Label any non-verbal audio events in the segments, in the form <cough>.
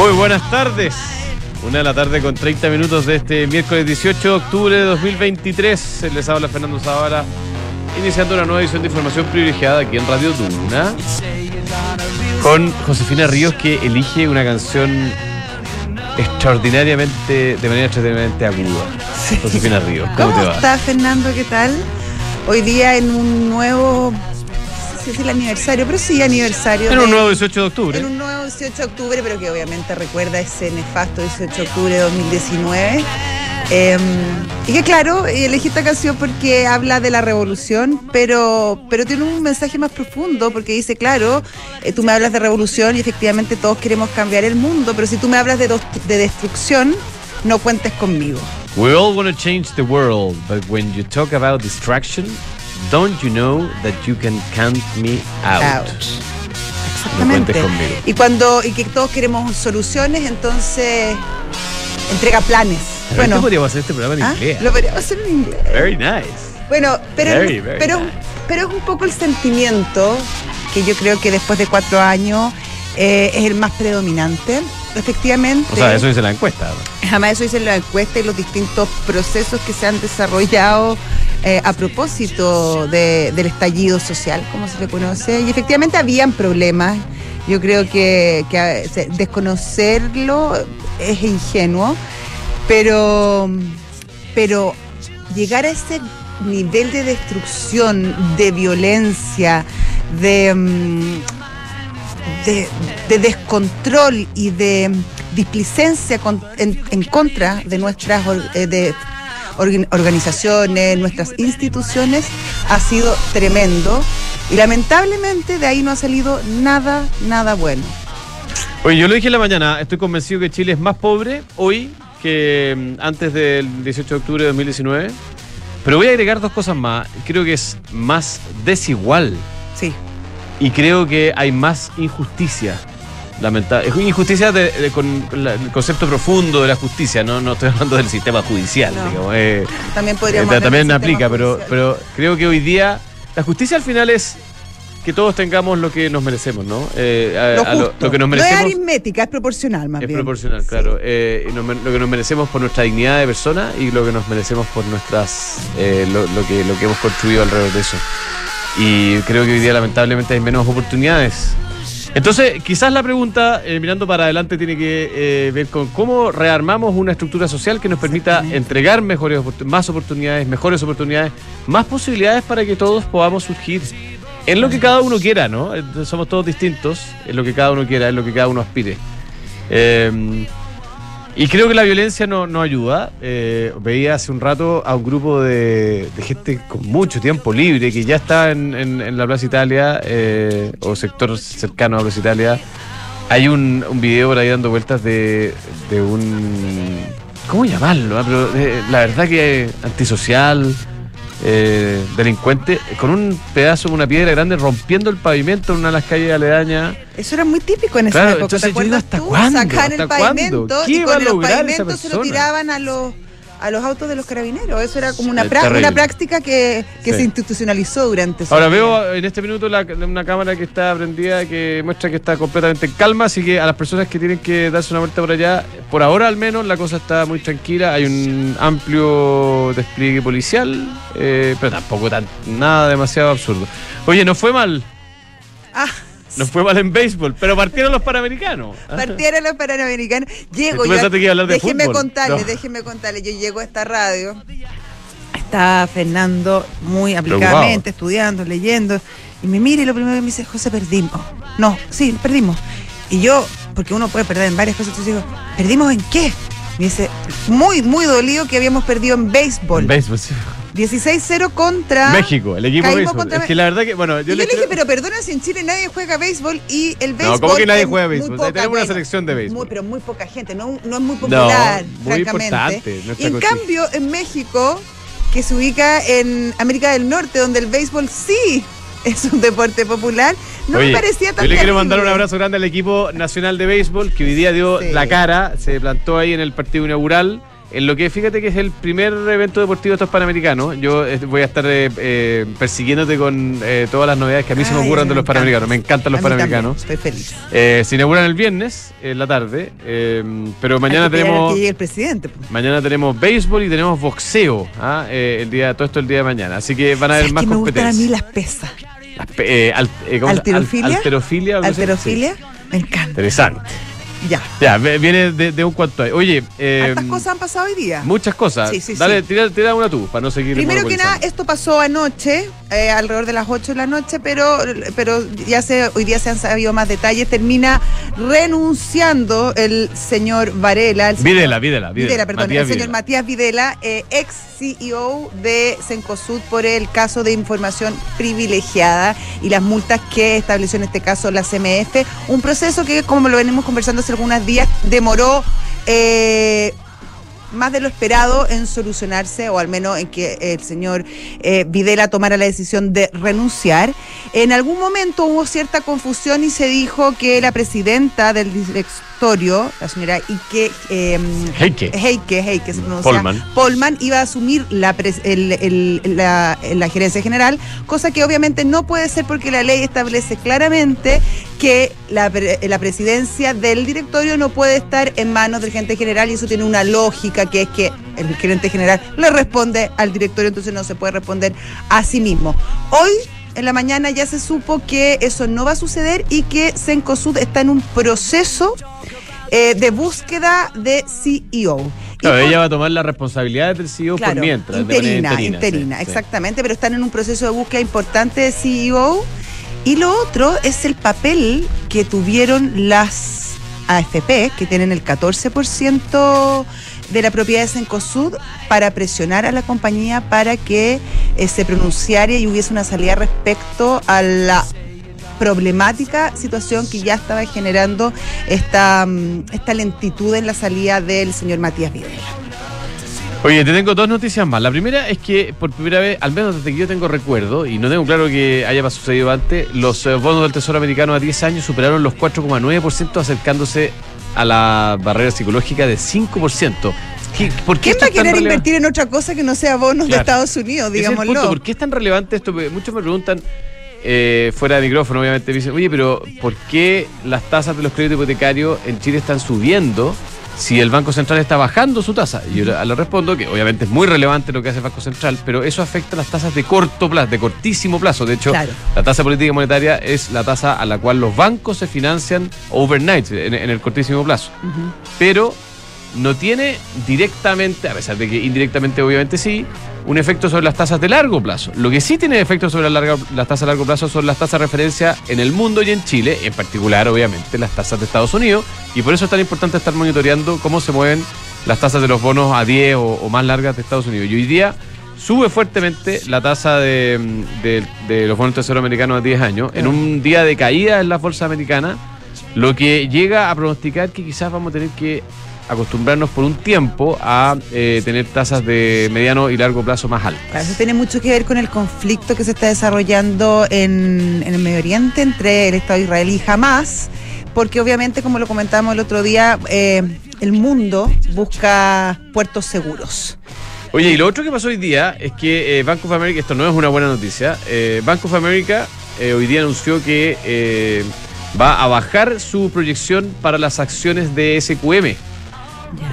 Muy buenas tardes. Una de la tarde con 30 minutos de este miércoles 18 de octubre de 2023. Les habla Fernando Zavala, iniciando una nueva edición de información privilegiada aquí en Radio Duna. Con Josefina Ríos que elige una canción extraordinariamente, de manera extraordinariamente aguda. Josefina Ríos, ¿cómo, ¿Cómo te va? estás, Fernando? ¿Qué tal? Hoy día en un nuevo, si es el aniversario, pero sí aniversario. En de- un nuevo 18 de octubre. En un nuevo 18 de octubre, pero que obviamente recuerda ese nefasto 18 de octubre de 2019. Eh, y que claro, elegí esta canción porque habla de la revolución, pero, pero tiene un mensaje más profundo, porque dice, claro, eh, tú me hablas de revolución y efectivamente todos queremos cambiar el mundo, pero si tú me hablas de, de destrucción, no cuentes conmigo. We all want to change the world, but when you talk about distraction, don't you know that you can count me out? Out. No Exactamente. conmigo. Y cuando y que todos queremos soluciones, entonces entrega planes. Bueno, Bueno, podríamos hacer este programa en ¿ah? inglés. lo podríamos hacer en inglés. Very nice. Bueno, pero, Very, very pero, nice. pero es un poco el sentimiento que yo creo que después de cuatro años eh, es el más predominante. Efectivamente, O sea, eso dice la encuesta. ¿no? jamás eso dice la encuesta y los distintos procesos que se han desarrollado eh, a propósito de- del estallido social, como se le conoce. Y efectivamente habían problemas. Yo creo que, se- desconocerlo es ingenuo, pero, pero llegar a ese nivel de destrucción, de violencia, de, mm, de, de descontrol y de displicencia con- en, contra de nuestras eh, organizaciones, nuestras instituciones, ha sido tremendo. Y lamentablemente de ahí no ha salido nada, nada bueno. Oye, yo lo dije en la mañana, estoy convencido que Chile es más pobre hoy que mm, antes del 18 de octubre de 2019. Pero voy a agregar dos cosas más. Creo que es más desigual Sí. y creo que hay más injusticia. Lamentable. Es injusticia de- de- con, la- el concepto profundo de la justicia, no, no estoy hablando del sistema judicial, No. digamos. eh, También eh, podríamos hablar también aplica, pero, pero creo que hoy día la justicia al final es que todos tengamos lo que nos merecemos, ¿no? Eh, a- lo, que nos No es merecemos. aritmética, es proporcional más Es bien. proporcional, Sí. claro. Eh, y nos men- lo que nos merecemos por nuestra dignidad de persona y lo que nos merecemos por nuestras eh, lo, lo que, lo que hemos construido alrededor de eso. Y creo que hoy día lamentablemente hay menos oportunidades. Entonces, quizás la pregunta, eh, mirando para adelante, tiene que eh, ver con cómo rearmamos una estructura social que nos permita entregar mejores, más oportunidades, mejores oportunidades, más posibilidades para que todos podamos surgir en lo que cada uno quiera, ¿no? Eh, Somos todos distintos, en lo que cada uno quiera, en lo que cada uno aspire. Eh, y creo que la violencia no, no ayuda. Eh, veía hace un rato a un grupo de, gente con mucho tiempo libre que ya está en, la Plaza Italia eh, o sector cercano a Plaza Italia. Hay un, un video por ahí dando vueltas de, de un. ¿Cómo llamarlo? ah? Pero, eh, la verdad que antisocial, eh, delincuente, con un pedazo, una piedra grande rompiendo el pavimento en una de las calles aledañas. Eso era muy típico en esa Claro, época. entonces ¿Te yo digo, ¿hasta tú? cuándo? Sacaban el pavimento ¿Qué y con el pavimento se lo tiraban a los a los autos de los carabineros. Eso era como una, una práctica que, que Sí. se institucionalizó durante Ahora veo en este minuto la- una cámara que está prendida que muestra que está completamente en calma, así que a las personas que tienen que darse una vuelta por allá, por ahora al menos la cosa está muy tranquila, hay un amplio despliegue policial, eh, pero tampoco tan, nada demasiado absurdo. Oye, nos fue mal, Ah, nos fue mal en béisbol, pero partieron los panamericanos. <laughs> partieron los panamericanos. Llego ¿Tú yo. que iba a hablar de déjeme fútbol? contarle, No. déjeme contarle. Yo llego a esta radio. Está Fernando muy aplicadamente estudiando, leyendo. Y me mira y lo primero que me dice, José, perdimos. No, sí, perdimos. Y yo, porque uno puede perder en varias cosas, entonces digo, ¿perdimos en qué? Me dice, muy, muy dolido que habíamos perdido en béisbol. En béisbol, sí. 16-0 contra México, el equipo de béisbol. contra Es que la verdad que, bueno, Y yo yo le creo- dije, pero perdona si en Chile nadie juega béisbol y el béisbol. No, ¿cómo que nadie juega béisbol? poca, Tenemos una selección de béisbol. Muy, pero muy poca gente, no, no es muy popular, muy francamente. importante Y en cambio, en México, que se ubica en América del Norte, donde el béisbol sí es un deporte popular, no Oye, me parecía tan Yo le quiero mandar un abrazo grande al equipo nacional de béisbol que hoy día dio Sí. la cara, se plantó ahí en el partido inaugural en lo que fíjate que es el primer evento deportivo de estos panamericanos. Yo eh, voy a estar eh, eh, persiguiéndote con eh, todas las novedades que a mí se me ocurran de me los panamericanos. Me encantan los A mí también, panamericanos. Estoy feliz. Eh, se inauguran el viernes en la tarde, pero mañana Hay que tenemos que llegue el presidente. pues. mañana tenemos béisbol y tenemos boxeo. ¿ah? Eh, el día todo esto el día de mañana, así que van a haber ¿Sabes más que me gustan a mí competencias. las pesas? Las pe- eh, al- eh, ¿cómo se- ¿Alterofilia? al- alterofilia. algo así. ¿Alterofilia? Sí. Me encanta. Interesante. Ya. Ya, viene de, de un cuanto hay. Oye, eh, cosas han pasado hoy día. muchas cosas. Sí, sí, Dale, sí. Tira, tira una tú, para no seguir Primero que nada, esto pasó anoche, eh, alrededor de las 8 de la noche, pero, pero ya se, hoy día se han sabido más detalles. Termina renunciando el señor Varela. El señor- Videla, Videla, Videla. Videla, perdón, Matías el señor Videla. Matías Videla, eh, ex CEO de Cencosud por el caso de información privilegiada y las multas que estableció en este caso la CMF. Un proceso que, como lo venimos conversando algunos días, demoró eh, más de lo esperado en solucionarse, o al menos en que el señor eh, Videla tomara la decisión de renunciar. En algún momento hubo cierta confusión y se dijo que la presidenta del directorio, la señora Ike eh, Heike. Heike, Heike se pronuncia, Polman. Polman iba a asumir la, pres- el- el- la, la gerencia general, cosa que obviamente no puede ser porque la ley establece claramente que la, la presidencia del directorio no puede estar en manos del gerente general y eso tiene una lógica que es que el gerente general le responde al directorio, entonces no se puede responder a sí mismo. Hoy en la mañana ya se supo que eso no va a suceder y que Cencosud está en un proceso eh, de búsqueda de CEO. Claro, ella va a tomar las responsabilidades del CEO Claro, por mientras. interina, interina, sí, sí. exactamente, pero están en un proceso de búsqueda importante de CEO. Y lo otro es el papel que tuvieron las AFP, que tienen el 14% de la propiedad de Cencosud, para presionar a la compañía para que eh, se pronunciara y hubiese una salida respecto a la problemática situación que ya estaba generando esta, mm, esta lentitud en la salida del señor Matías Videla. Oye, te tengo dos noticias más. La primera es que por primera vez, al menos desde que yo tengo recuerdo, y no tengo claro que haya sucedido antes, los eh, bonos del Tesoro americano a 10 años superaron los 4,9% acercándose a la barrera psicológica de 5%. ¿Qué- ¿Por qué ¿Quién va a querer invertir en otra cosa que no sea bonos Claro. de Estados Unidos, es digámoslo? ¿Por qué es tan relevante esto? Porque Muchos me preguntan, eh, fuera de micrófono, obviamente, me dicen, oye, pero ¿por qué las tasas de los créditos hipotecarios en Chile están subiendo si el Banco Central está bajando su tasa? Y yo le, respondo que obviamente es muy relevante lo que hace el Banco Central, pero eso afecta las tasas de corto plazo, de cortísimo plazo. De hecho, Claro. la tasa política monetaria es la tasa a la cual los bancos se financian overnight, en, en el cortísimo plazo. Pero no tiene directamente, a pesar de que indirectamente obviamente sí, un efecto sobre las tasas de largo plazo. Lo que sí tiene efecto sobre la larga- las tasas de largo plazo son las tasas de referencia en el mundo y en Chile, en particular obviamente las tasas de Estados Unidos, y por eso es tan importante estar monitoreando cómo se mueven las tasas de los bonos a 10 o, o más largas de Estados Unidos. Y hoy día sube fuertemente la tasa de, de- de los bonos tesoro americanos a 10 años, en un día de caída en las bolsas americanas, lo que llega a pronosticar que quizás vamos a tener que acostumbrarnos por un tiempo a eh, tener tasas de mediano y largo plazo más altas. Claro, eso tiene mucho que ver con el conflicto que se está desarrollando en, en el Medio Oriente entre el Estado de Israel y Hamas, porque obviamente, como lo comentábamos el otro día, eh, el mundo busca puertos seguros. Oye, y lo otro que pasó hoy día es que eh, Bank of America, esto no es una buena noticia, eh, Bank of America eh, hoy día anunció que va a bajar su proyección para las acciones de SQM.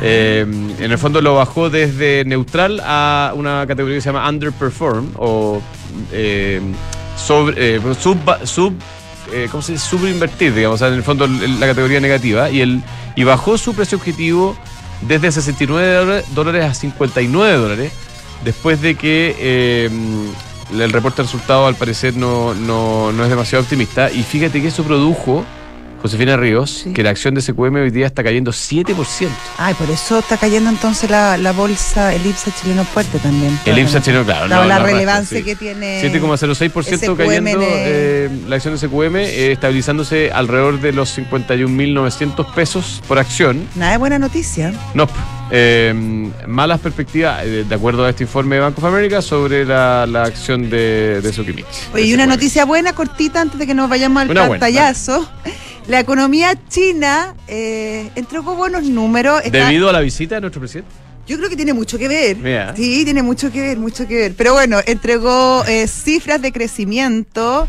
Eh, en el fondo lo bajó desde neutral a una categoría que se llama underperform o eh, eh, sub, sub eh, ¿cómo se subinvertir, digamos, en el fondo la categoría negativa y, el, y bajó su precio objetivo desde 69 dólares- a 59 dólares después de que el reporte de resultados al parecer no, no, no es demasiado optimista. Y fíjate que eso produjo Josefina Ríos, Sí. que la acción de SQM hoy día está cayendo 7%. Ay, por eso está cayendo entonces la, la bolsa, el IPSA chileno fuerte también. El IPSA chileno, claro. Dado lo- la arrastra, relevancia sí. que tiene. 7,06% SQM cayendo eh, la acción de SQM, eh, estabilizándose alrededor de los 51.900 pesos por acción. Nada de buena noticia. No, eh, malas perspectivas, eh, de acuerdo a este informe de Bank of America, sobre la, la acción de, de. Oye, y una noticia buena, cortita, antes de que nos vayamos al Una buena, pantallazo. <laughs> La economía china eh, entregó buenos números. Está- Debido a la visita de nuestro presidente. Yo creo que tiene mucho que ver. Mira. Sí, tiene mucho que ver, mucho que ver. Pero bueno, entregó eh, cifras de crecimiento.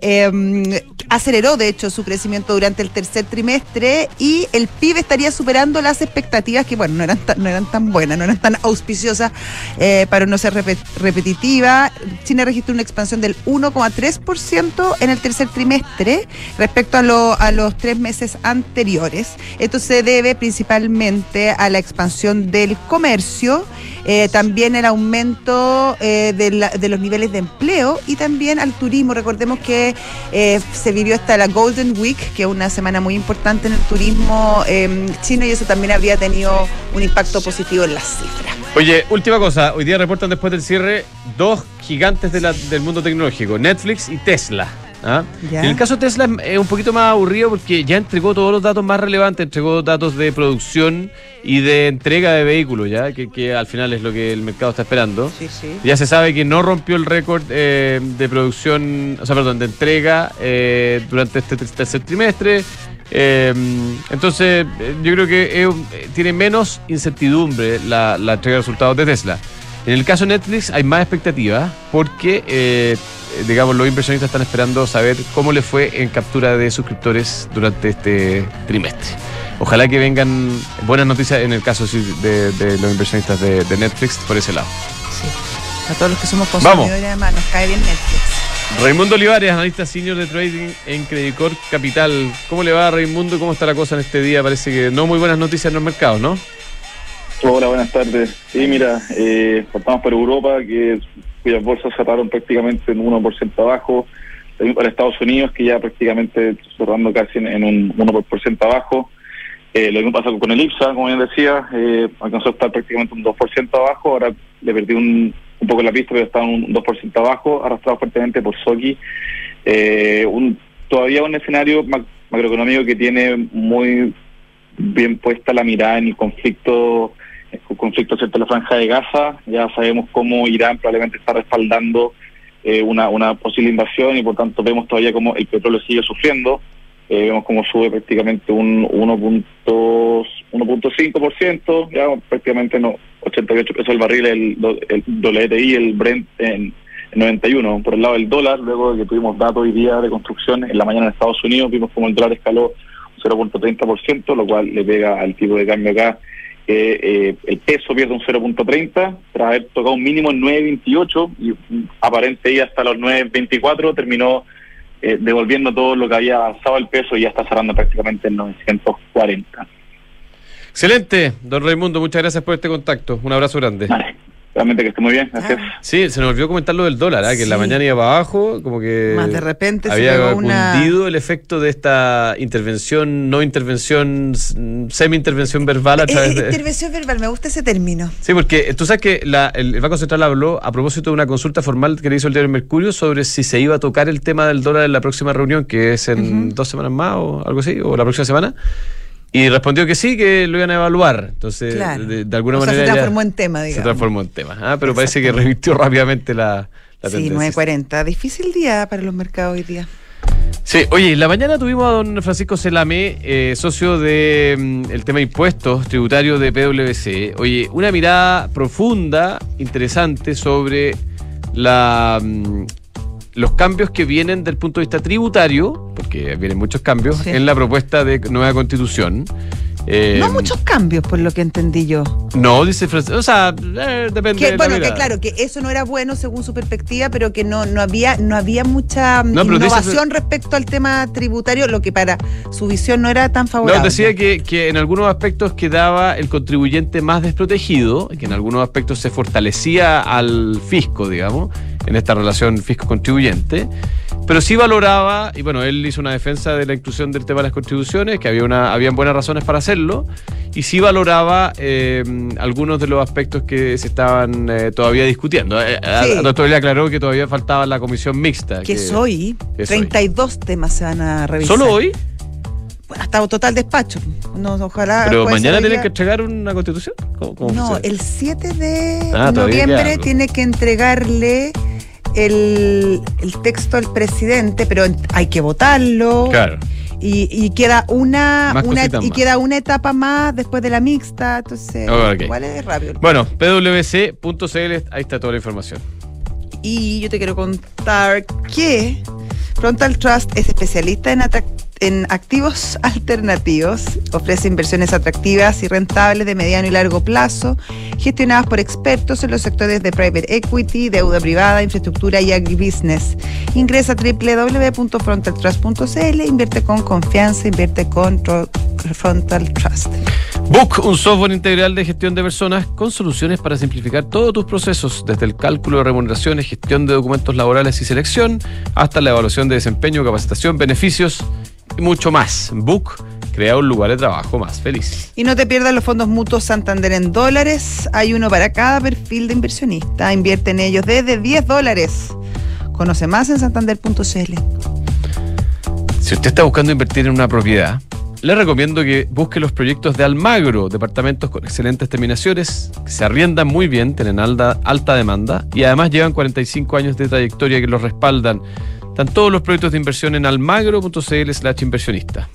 Eh, aceleró, de hecho, su crecimiento durante el tercer trimestre y el PIB estaría superando las expectativas que, bueno, no eran tan, no eran tan buenas, no eran tan auspiciosas eh, para no ser repet- repetitiva. China registró una expansión del 1,3% en el tercer trimestre respecto a, lo- a los tres meses anteriores. Esto se debe principalmente a la expansión del comercio, eh, también el aumento eh, de, de los niveles de empleo y también al turismo. Recordemos que eh, se vivió hasta la Golden Week, que es una semana muy importante en el turismo eh, chino y eso también habría tenido un impacto positivo en las cifras. Oye, última cosa. Hoy día reportan después del cierre dos gigantes del mundo tecnológico, Netflix y Tesla. ¿Ah? En el caso de Tesla es- es un poquito más aburrido porque ya entregó todos los datos más relevantes, entregó datos de producción y de entrega de vehículos, ya que, que al final es lo que el mercado está esperando. Sí, sí. Ya se sabe que no rompió el récord eh, de producción, o sea, perdón, de entrega eh, durante este ter- tercer trimestre. Eh, entonces, eh, yo creo que eh, tiene menos incertidumbre la, la entrega de resultados de Tesla. En el caso de Netflix hay más expectativas porque, eh, digamos, los inversionistas están esperando saber cómo le fue en captura de suscriptores durante este trimestre. Ojalá que vengan buenas noticias en el caso sí, de, de los inversionistas de, de Netflix por ese lado. Sí. A todos los que somos Vamos. consumidores, además, nos cae bien Netflix. Raimundo Olivares, analista senior de trading en Credicor Capital. ¿Cómo le va, Raimundo? ¿Cómo está la cosa en este día? Parece que no muy buenas noticias en los mercados, ¿no? Hola, buenas tardes. Sí, mira, eh, partamos por Europa, que cuyas bolsas cerraron prácticamente en 1% abajo. Para Estados Unidos, que ya prácticamente cerrando casi en, en un 1% abajo. Eh, lo mismo pasa con el IPSA, como bien decía, eh, alcanzó a estar prácticamente un 2% abajo. Ahora le perdí un, un poco la pista, pero está un 2% abajo, arrastrado fuertemente por Soki. Eh, un, todavía un escenario mac- macroeconómico que tiene muy bien puesta la mirada en el conflicto el conflicto cerca la franja de Gaza. Ya sabemos cómo Irán probablemente está respaldando eh, una, una posible invasión y por tanto vemos todavía cómo el petróleo sigue sufriendo. Eh, vemos cómo sube prácticamente un 1.5%, 1.5%, ya prácticamente no, 88 pesos el barril, el, el WTI, el Brent en, en 91. Por el lado del dólar, luego de que tuvimos datos hoy día de construcción en la mañana en Estados Unidos, vimos como el dólar escaló 0.30%, lo cual le pega al tipo de cambio acá que eh, el peso pierde un 0.30 tras haber tocado un mínimo en 9.28 y aparente y hasta los 9.24 terminó eh, devolviendo todo lo que había avanzado el peso y ya está cerrando prácticamente en 940. Excelente, don Raimundo, muchas gracias por este contacto. Un abrazo grande. Vale, realmente que esté muy bien, gracias. Ah. Sí, se nos olvidó comentar lo del dólar, ¿ah? que en la mañana iba para abajo, como que Más de repente se había una- cundido el efecto de esta intervención, no intervención, semi-intervención verbal a Eh, través de... intervención verbal, me gusta ese término. Sí, porque tú sabes que la- el, el Banco Central habló a propósito de una consulta formal que le hizo el diario Mercurio sobre si se iba a tocar el tema del dólar en la próxima reunión, que es en dos semanas más o algo así, o la próxima semana. Y respondió que sí, que lo iban a evaluar. Entonces, Claro. de, de alguna O sea, manera. se transformó en tema, digamos. Se transformó en tema. Ah, pero parece que revirtió rápidamente la, la Sí, tendencia. 9.40. Difícil día para los mercados hoy día. Sí, oye, en la mañana tuvimos a don Francisco Celamé, eh, socio de mm, el tema impuestos tributarios de PwC. Oye, una mirada profunda, interesante sobre la, mm, los cambios que vienen del punto de vista tributario, porque vienen muchos cambios, Sí. en la propuesta de nueva constitución. Eh, no muchos cambios, por lo que entendí yo. No, dice Francisco. O sea, eh, depende Que, de bueno, que claro, que eso no era bueno según su perspectiva, pero que no, no había, no había mucha mm, No, pero dice- innovación respecto al tema tributario, lo que para su visión no era tan favorable. No, decía que, que en algunos aspectos quedaba el contribuyente más desprotegido, que en algunos aspectos se fortalecía al fisco, digamos, en esta relación fisco-contribuyente, pero sí valoraba, y bueno, él hizo una defensa de la inclusión del tema de las contribuciones, que había una, habían buenas razones para hacerlo, y sí valoraba eh, algunos de los aspectos que se estaban eh, todavía discutiendo. Eh, a- Sí. a doctor le aclaró que todavía faltaba la comisión mixta. que es hoy, que es hoy. 32 temas se van a revisar. ¿Solo hoy? Hasta total despacho. No, ojalá. ¿Pero mañana tienen que entregar una constitución? ¿Cómo- cómo No, funciona? el 7 de Ah, noviembre tiene que entregarle el, el texto al presidente, pero hay que votarlo. Claro. Y, queda una, una y más. queda una etapa más después de la mixta, entonces Oh, igual es rápido. Bueno, pwc.cl, ahí está toda la información. Y yo te quiero contar que Frontal Trust es especialista en, atrac- en activos alternativos, ofrece inversiones atractivas y rentables de mediano y largo plazo, gestionadas por expertos en los sectores de private equity, deuda privada, infraestructura y agribusiness. Ingresa a www.frontaltrust.cl, invierte con confianza, invierte con Frontal Trust. Book, un software integral de gestión de personas con soluciones para simplificar todos tus procesos, desde el cálculo de remuneraciones, gestión de documentos laborales y selección, hasta la evaluación de desempeño, capacitación, beneficios mucho más. Book crea un lugar de trabajo más feliz. Y no te pierdas los fondos mutuos Santander en dólares. Hay uno para cada perfil de inversionista. Invierte en ellos desde 10 dólares. Conoce más en santander.cl. Si usted está buscando invertir en una propiedad, le recomiendo que busque los proyectos de Almagro, departamentos con excelentes terminaciones, que se arriendan muy bien, tienen alta, alta demanda y además llevan 45 años de trayectoria que los respaldan. Están todos los proyectos de inversión en almagro.cl slash inversionista.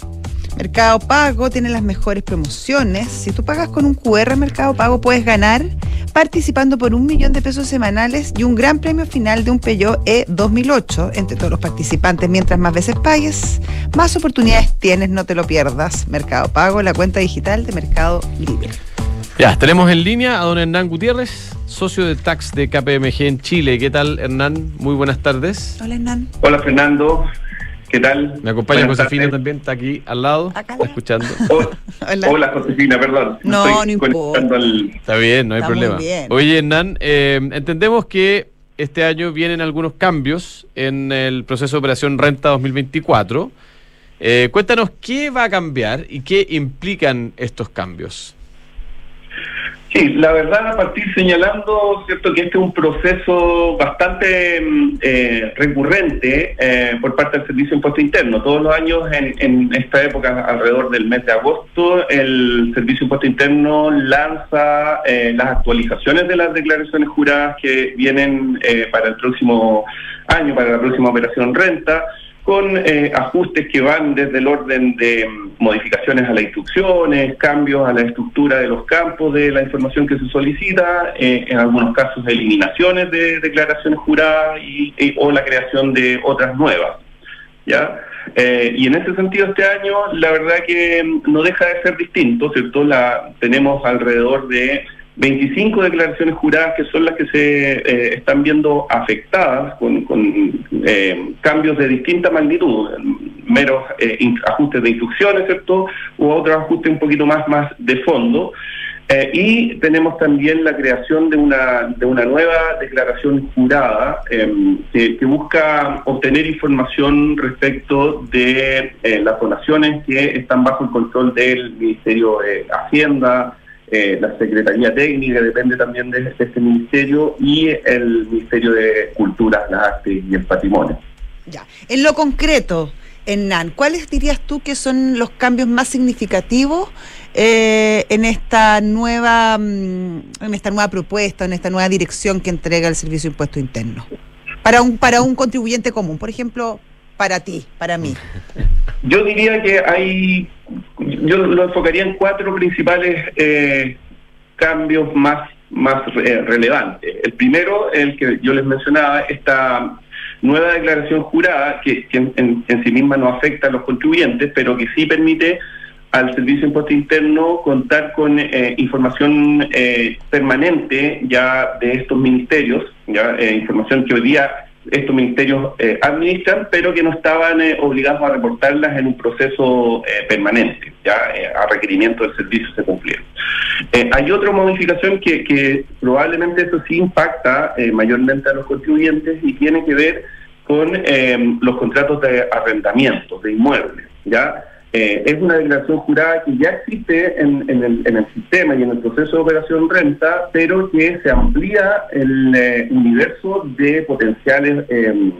Mercado Pago tiene las mejores promociones. Si tú pagas con un QR Mercado Pago, puedes ganar participando por un millón de pesos semanales y un gran premio final de un Peugeot E 2008 entre todos los participantes. Mientras más veces pagues, más oportunidades tienes, no te lo pierdas. Mercado Pago, la cuenta digital de Mercado Libre. Ya, tenemos en línea a don Hernán Gutiérrez, socio de tax de KPMG en Chile. ¿Qué tal, Hernán? Muy buenas tardes. Hola, Hernán. Hola Fernando, ¿qué tal? Me acompaña Buenas Josefina tardes. también, está aquí al lado, Acá. está escuchando. <laughs> Oh, Hola. Hola Josefina, perdón. No, Estoy no importa. al- Está bien, no hay Está muy problema. bien. Oye, Hernán, eh, entendemos que este año vienen algunos cambios en el proceso de operación Renta 2024. Eh, cuéntanos qué va a cambiar y qué implican estos cambios. Sí, la verdad, a partir señalando, cierto, que este es un proceso bastante mm, eh, recurrente eh, por parte del Servicio de Impuesto Interno. Todos los años, en, en esta época, alrededor del mes de agosto, el Servicio de Impuesto Interno lanza eh, las actualizaciones de las declaraciones juradas que vienen eh, para el próximo año, para la próxima operación renta con eh, ajustes que van desde el orden de mm, modificaciones a las instrucciones, cambios a la estructura de los campos de la información que se solicita, eh, en algunos casos eliminaciones de declaraciones juradas y, y- o la creación de otras nuevas. ¿ya? Eh, y en ese sentido este año la verdad que mm, no deja de ser distinto, ¿cierto? La, tenemos alrededor de 25 declaraciones juradas que son las que se eh, están viendo afectadas con, eh, cambios de distinta magnitud, meros eh, ajustes de instrucciones, ¿cierto? U otros ajustes un poquito más, más de fondo. Y tenemos también la creación de una, de una nueva declaración jurada eh, que, busca obtener información respecto de las donaciones que están bajo el control del Ministerio de Hacienda, eh, la Secretaría Técnica, depende también de, de este ministerio, y el Ministerio de Cultura, las Artes y el Patrimonio. Ya. En lo concreto, Hernán, ¿cuáles dirías tú que son los cambios más significativos eh, en esta nueva mm, en esta nueva propuesta, en esta nueva dirección que entrega el Servicio de Impuesto Interno? Para un, para un contribuyente común, por ejemplo, para ti, para mí. Yo diría que hay, yo lo enfocaría en cuatro principales eh, cambios más, más eh, relevantes. El primero, el que yo les mencionaba, esta nueva declaración jurada, que, en sí misma no afecta a los contribuyentes, pero que sí permite al Servicio de Impuesto Interno contar con eh, información eh, permanente ya de estos ministerios, ya eh, información que hoy día estos ministerios eh, administran, pero que no estaban eh, obligados a reportarlas en un proceso eh, permanente, ya eh, a requerimiento del servicio se cumplieron. Eh, hay otra modificación que, que probablemente eso sí impacta mayormente a los contribuyentes y tiene que ver con los contratos de arrendamiento de inmuebles, ya eh, es una declaración jurada que ya existe en, el, en el sistema y en el proceso de operación renta, pero que se amplía el eh, universo de potenciales eh,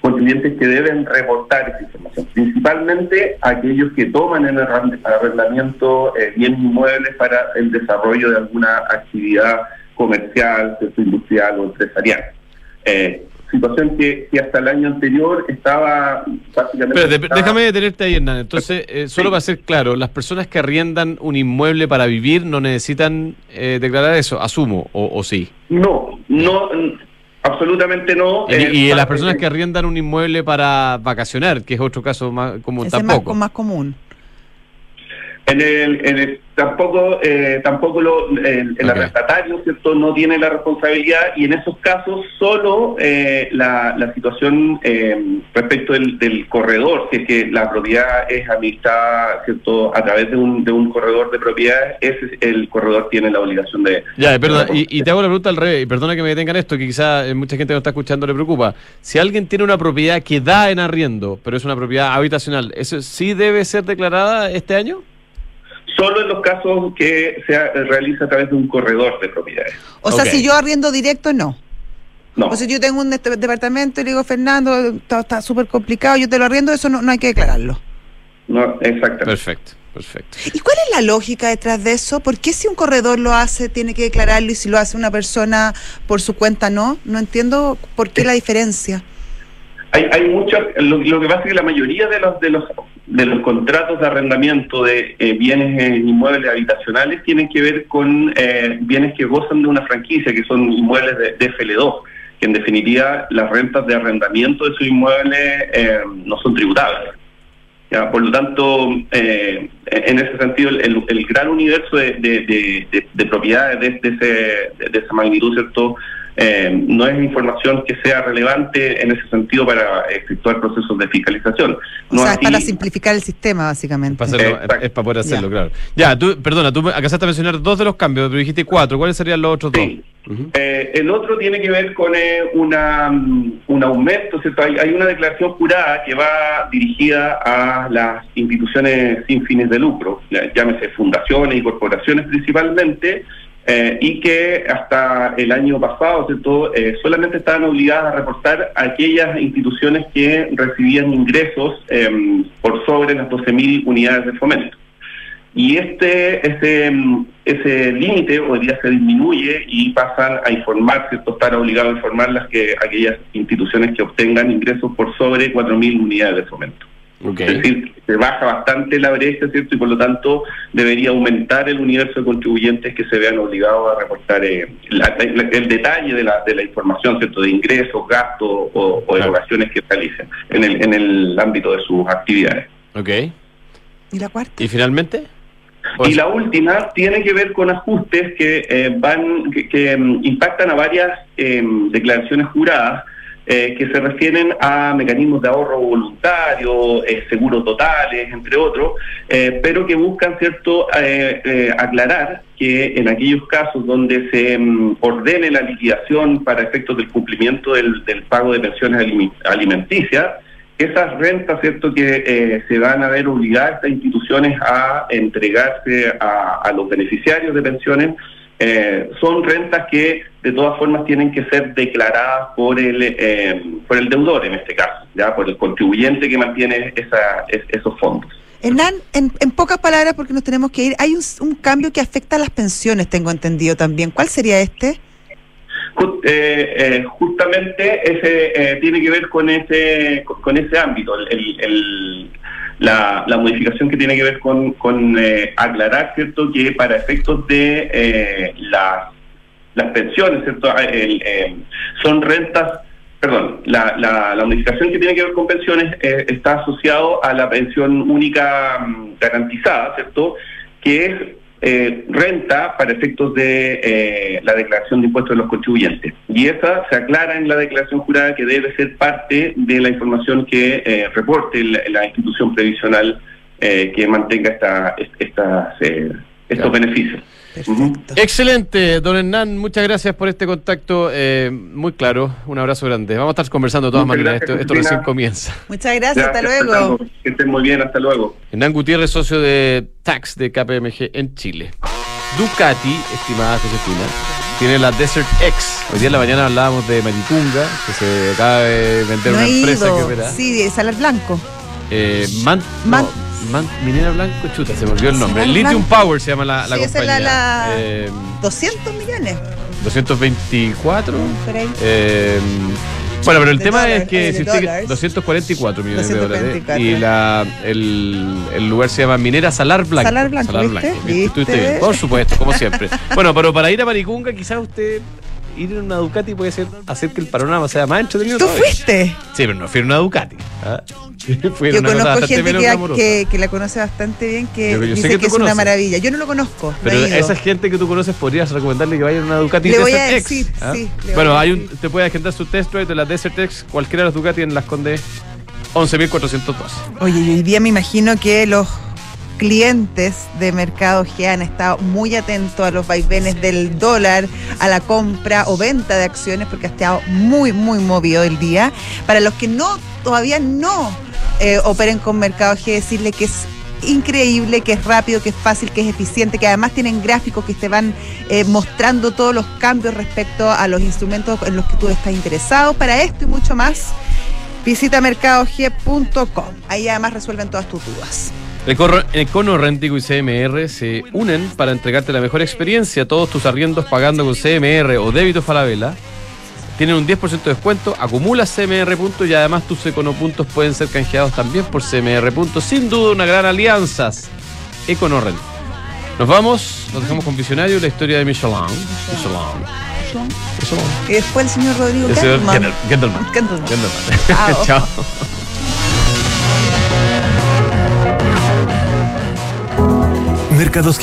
contribuyentes que deben reportar esa información, principalmente aquellos que toman en arrend- arrendamiento eh, bienes inmuebles para el desarrollo de alguna actividad comercial, industrial o empresarial. Eh, situación que, que hasta el año anterior estaba básicamente... Pero de- estaba- déjame detenerte ahí, Hernán. Entonces, eh, solo Sí. para ser claro, las personas que arriendan un inmueble para vivir no necesitan eh, declarar eso, asumo, o, o sí. No, no, absolutamente no. Y, Eh, y las personas que arriendan un inmueble para vacacionar, que es otro caso más común, Ese es más, tampoco. más común. En el, en el- tampoco eh, tampoco lo, el, el arrendatario cierto no tiene la responsabilidad y en esos casos solo eh, la, la situación eh, respecto del, del corredor si es que la propiedad es administrada cierto a través de un, de un corredor de propiedades ese el corredor tiene la obligación de Ya, perdón, y, y te hago la pregunta al revés, y perdona que me detengan esto, que quizá eh, mucha gente que nos está escuchando le preocupa. Si alguien tiene una propiedad que da en arriendo, pero es una propiedad habitacional, ¿eso sí debe ser declarada este año? Solo en los casos que se realiza a través de un corredor de propiedades O sea, si yo arriendo directo, no. no O sea, yo tengo un este- departamento y le digo, Fernando, está está súper complicado, yo te lo arriendo, eso no, no hay que declararlo. no exactamente Perfecto, perfecto. ¿Y cuál es la lógica detrás de eso? ¿Por qué si un corredor lo hace tiene que declararlo y si lo hace una persona por su cuenta no? No entiendo por qué la diferencia. Hay, hay muchas, lo, que pasa es que la mayoría de los de los de los contratos de arrendamiento de eh, bienes eh, inmuebles habitacionales tienen que ver con eh, bienes que gozan de una franquicia, que son inmuebles de, de FL2, que en definitiva las rentas de arrendamiento de esos inmuebles eh, no son tributables. Ya, por lo tanto, eh, en ese sentido, el, el- gran universo de, de- de- de- de propiedades de, ese- de esa magnitud, ¿cierto? Eh, no es información que sea relevante en ese sentido para efectuar procesos de fiscalización. O sea, es para simplificar el sistema, básicamente. Para hacerlo- Exacto. es para poder hacerlo, Ya. claro. Ya, tú, perdona, tú me- alcanzaste a mencionar dos de los cambios, pero dijiste cuatro. ¿Cuáles serían los otros Sí. dos? Ujú. Eh, el otro tiene que ver con eh, una, un aumento, ¿cierto? Hay, hay una declaración jurada que va dirigida a las instituciones sin fines de lucro, ya- llámese fundaciones y corporaciones principalmente, eh, y que hasta el año pasado, ¿cierto? Eh, solamente estaban obligadas a reportar aquellas instituciones que recibían ingresos em, por sobre las 12.000 unidades de fomento. Y este ese, mm, ese límite hoy día se disminuye y pasan a informar, ¿cierto? Estar obligados a informar las que aquellas instituciones que obtengan ingresos por sobre 4.000 unidades de fomento. Es decir, se baja bastante la brecha, ¿cierto? Y por lo tanto debería aumentar el universo de contribuyentes que se vean obligados a reportar eh, la- la- el detalle de la, de la información, ¿cierto? De ingresos, gastos o, o erogaciones que realicen en el, en el ámbito de sus actividades. Ok. ¿Y la cuarta? ¿Y finalmente? Y la última tiene que ver con ajustes que eh, van que, que, mm, impactan a varias em, declaraciones juradas eh, que se refieren a mecanismos de ahorro voluntario, eh, seguros totales, entre otros, eh, pero que buscan cierto eh, aclarar que en aquellos casos donde se mm, ordene la liquidación para efectos del cumplimiento del, pago de pensiones alimenticias esas rentas, ¿cierto?, que eh, se van a ver obligadas estas instituciones a entregarse a, a los beneficiarios de pensiones, eh, son rentas que de todas formas tienen que ser declaradas por el eh, por el deudor en este caso, ya por el contribuyente que mantiene esa, es- esos fondos. Hernán, en, en pocas palabras, porque nos tenemos que ir, hay un, un cambio que afecta a las pensiones, tengo entendido también. ¿Cuál sería este? Eh, eh, justamente ese eh, tiene que ver con ese con, ese ámbito el- la, la modificación que tiene que ver con, con eh, aclarar cierto que para efectos de eh, las las pensiones cierto Ah, el, eh, son rentas perdón la, la, la modificación que tiene que ver con pensiones eh, está asociado a la pensión única mm, garantizada cierto que es eh, renta para efectos de eh, la declaración de impuestos de los contribuyentes. Y esa se aclara en la declaración jurada que debe ser parte de la información que eh, reporte la, la institución previsional eh, que mantenga esta, est- estas, eh, estos Claro. beneficios. Perfecto. Excelente, don Hernán, muchas gracias por este contacto eh, muy claro. Un abrazo grande. Vamos a estar conversando de todas Muchas maneras. gracias, Esto, esto recién comienza. Muchas gracias, hasta luego. Que estén muy bien, hasta luego. Hernán Gutiérrez, socio de Tax de KPMG en Chile. Ducati, estimada Josefina, tiene la Desert X. Hoy día en la mañana hablábamos de Maripunga, que se acaba de vender No una he empresa ido. que opera. Sí, de Salar Blanco. Eh, Man- Man- no, Man- Minera Blanco, chuta, se me olvidó el nombre. Salar Lithium Blanco. Power se llama la, la Sí, esa es la- la- Eh, 200 millones. 224. Por ahí. Eh, Bueno, pero el De tema dólares, es que eh, si usted- dólares. 244 millones de 244. dólares. Y la, el, el lugar se llama Minera Salar Blanco. Salar Blanco, ¿Viste? bien, por supuesto, como siempre. <laughs> bueno, pero para ir a Maricunga, quizás usted ir en una Ducati puede ser hacer que el panorama sea más entretenido. ¿Tú todavía. fuiste? Sí, pero no fui en una Ducati. ¿ah? <laughs> Fui en Yo una conozco bastante gente menos que, que, que la conoce bastante bien, que Yo- yo sé dice que es una maravilla. Yo no lo conozco. no Pero esa gente que tú conoces podrías recomendarle que vaya en una Ducati Le voy a Desert X. decir, ¿ah? sí, le voy Bueno, a hay un, te puede agendar su test drive de la Desert X, cualquiera de las Ducati en las Condes 11.412. Oye, y hoy día me imagino que los clientes de Mercado G han estado muy atentos a los vaivenes del dólar, a la compra o venta de acciones, porque ha estado muy, muy movido el día. Para los que no, todavía no eh, operen con Mercado G, decirle que es increíble, que es rápido, que es fácil, que es eficiente, que además tienen gráficos que te van eh, mostrando todos los cambios respecto a los instrumentos en los que tú estás interesado. Para esto y mucho más, visita mercadog.com. Ahí además resuelven todas tus dudas. Econo, Econo Rentico y CMR se unen para entregarte la mejor experiencia. Todos tus arriendos pagando con CMR o débito Falabella tienen un 10% de descuento. Acumulas CMR puntos y además tus Econo puntos pueden ser canjeados también por CMR puntos. Sin duda, una gran alianza. Econo Rent. Nos vamos, nos dejamos con Visionario, la historia de Michelin. Michelin. Michelin. Y después el señor Rodrigo El. Gentleman. Gentleman. Gentleman. <laughs> Chao. Mercados